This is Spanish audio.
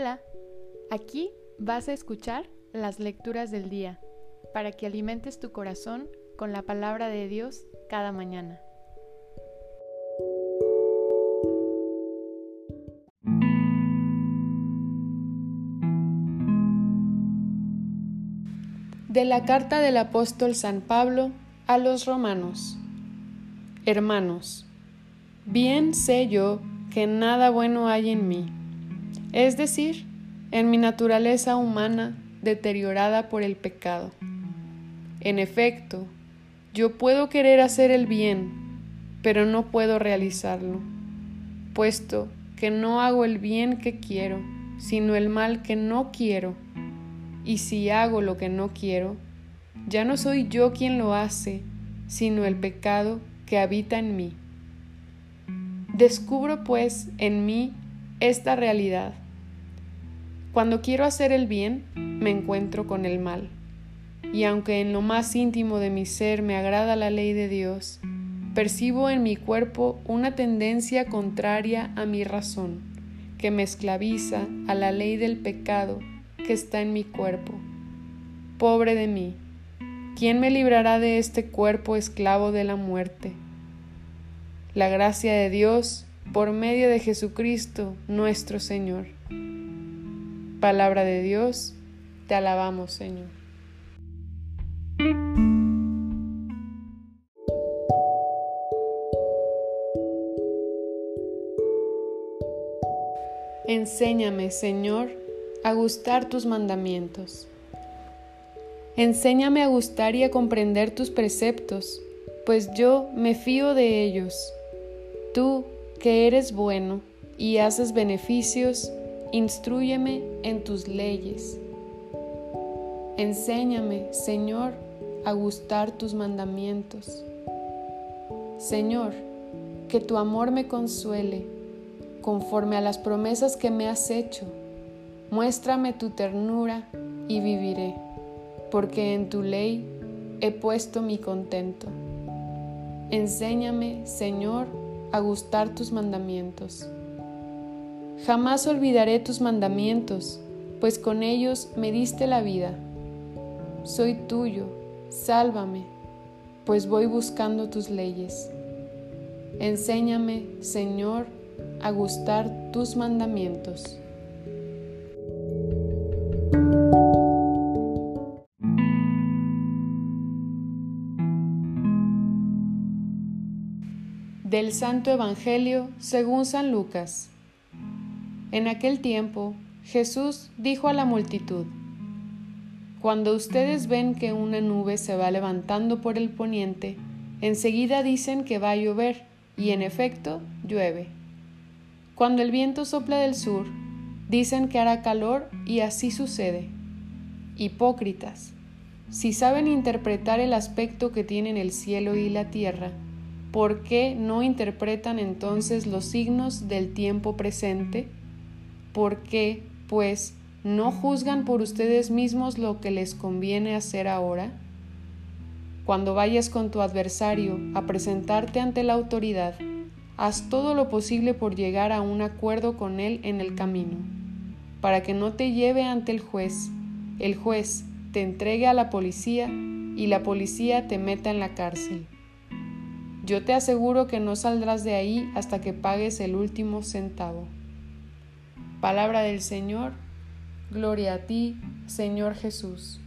Hola, aquí vas a escuchar las lecturas del día para que alimentes tu corazón con la palabra de Dios cada mañana. De la carta del apóstol San Pablo a los romanos. Hermanos, bien sé yo que nada bueno hay en mí es decir, en mi naturaleza humana deteriorada por el pecado. En efecto, yo puedo querer hacer el bien, pero no puedo realizarlo, puesto que no hago el bien que quiero, sino el mal que no quiero. Y si hago lo que no quiero, ya no soy yo quien lo hace, sino el pecado que habita en mí. Descubro pues en mí esta realidad. Cuando quiero hacer el bien, me encuentro con el mal. Y aunque en lo más íntimo de mi ser me agrada la ley de Dios, percibo en mi cuerpo una tendencia contraria a mi razón, que me esclaviza a la ley del pecado que está en mi cuerpo. Pobre de mí, ¿quién me librará de este cuerpo esclavo de la muerte? La gracia de Dios por medio de Jesucristo nuestro Señor. Palabra de Dios, te alabamos Señor. Enséñame, Señor, a gustar tus mandamientos. Enséñame a gustar y a comprender tus preceptos, pues yo me fío de ellos. Tú, que eres bueno y haces beneficios, instruyeme en tus leyes. Enséñame, Señor, a gustar tus mandamientos. Señor, que tu amor me consuele, conforme a las promesas que me has hecho. Muéstrame tu ternura y viviré, porque en tu ley he puesto mi contento. Enséñame, Señor, a gustar tus mandamientos. Jamás olvidaré tus mandamientos, pues con ellos me diste la vida. Soy tuyo, sálvame, pues voy buscando tus leyes. Enséñame, Señor, a gustar tus mandamientos. Del Santo Evangelio según San Lucas. En aquel tiempo Jesús dijo a la multitud, Cuando ustedes ven que una nube se va levantando por el poniente, enseguida dicen que va a llover, y en efecto llueve. Cuando el viento sopla del sur, dicen que hará calor y así sucede. Hipócritas, si saben interpretar el aspecto que tienen el cielo y la tierra, ¿por qué no interpretan entonces los signos del tiempo presente? ¿Por qué, pues, no juzgan por ustedes mismos lo que les conviene hacer ahora? Cuando vayas con tu adversario a presentarte ante la autoridad, haz todo lo posible por llegar a un acuerdo con él en el camino, para que no te lleve ante el juez, el juez te entregue a la policía y la policía te meta en la cárcel. Yo te aseguro que no saldrás de ahí hasta que pagues el último centavo. Palabra del Señor, gloria a ti, Señor Jesús.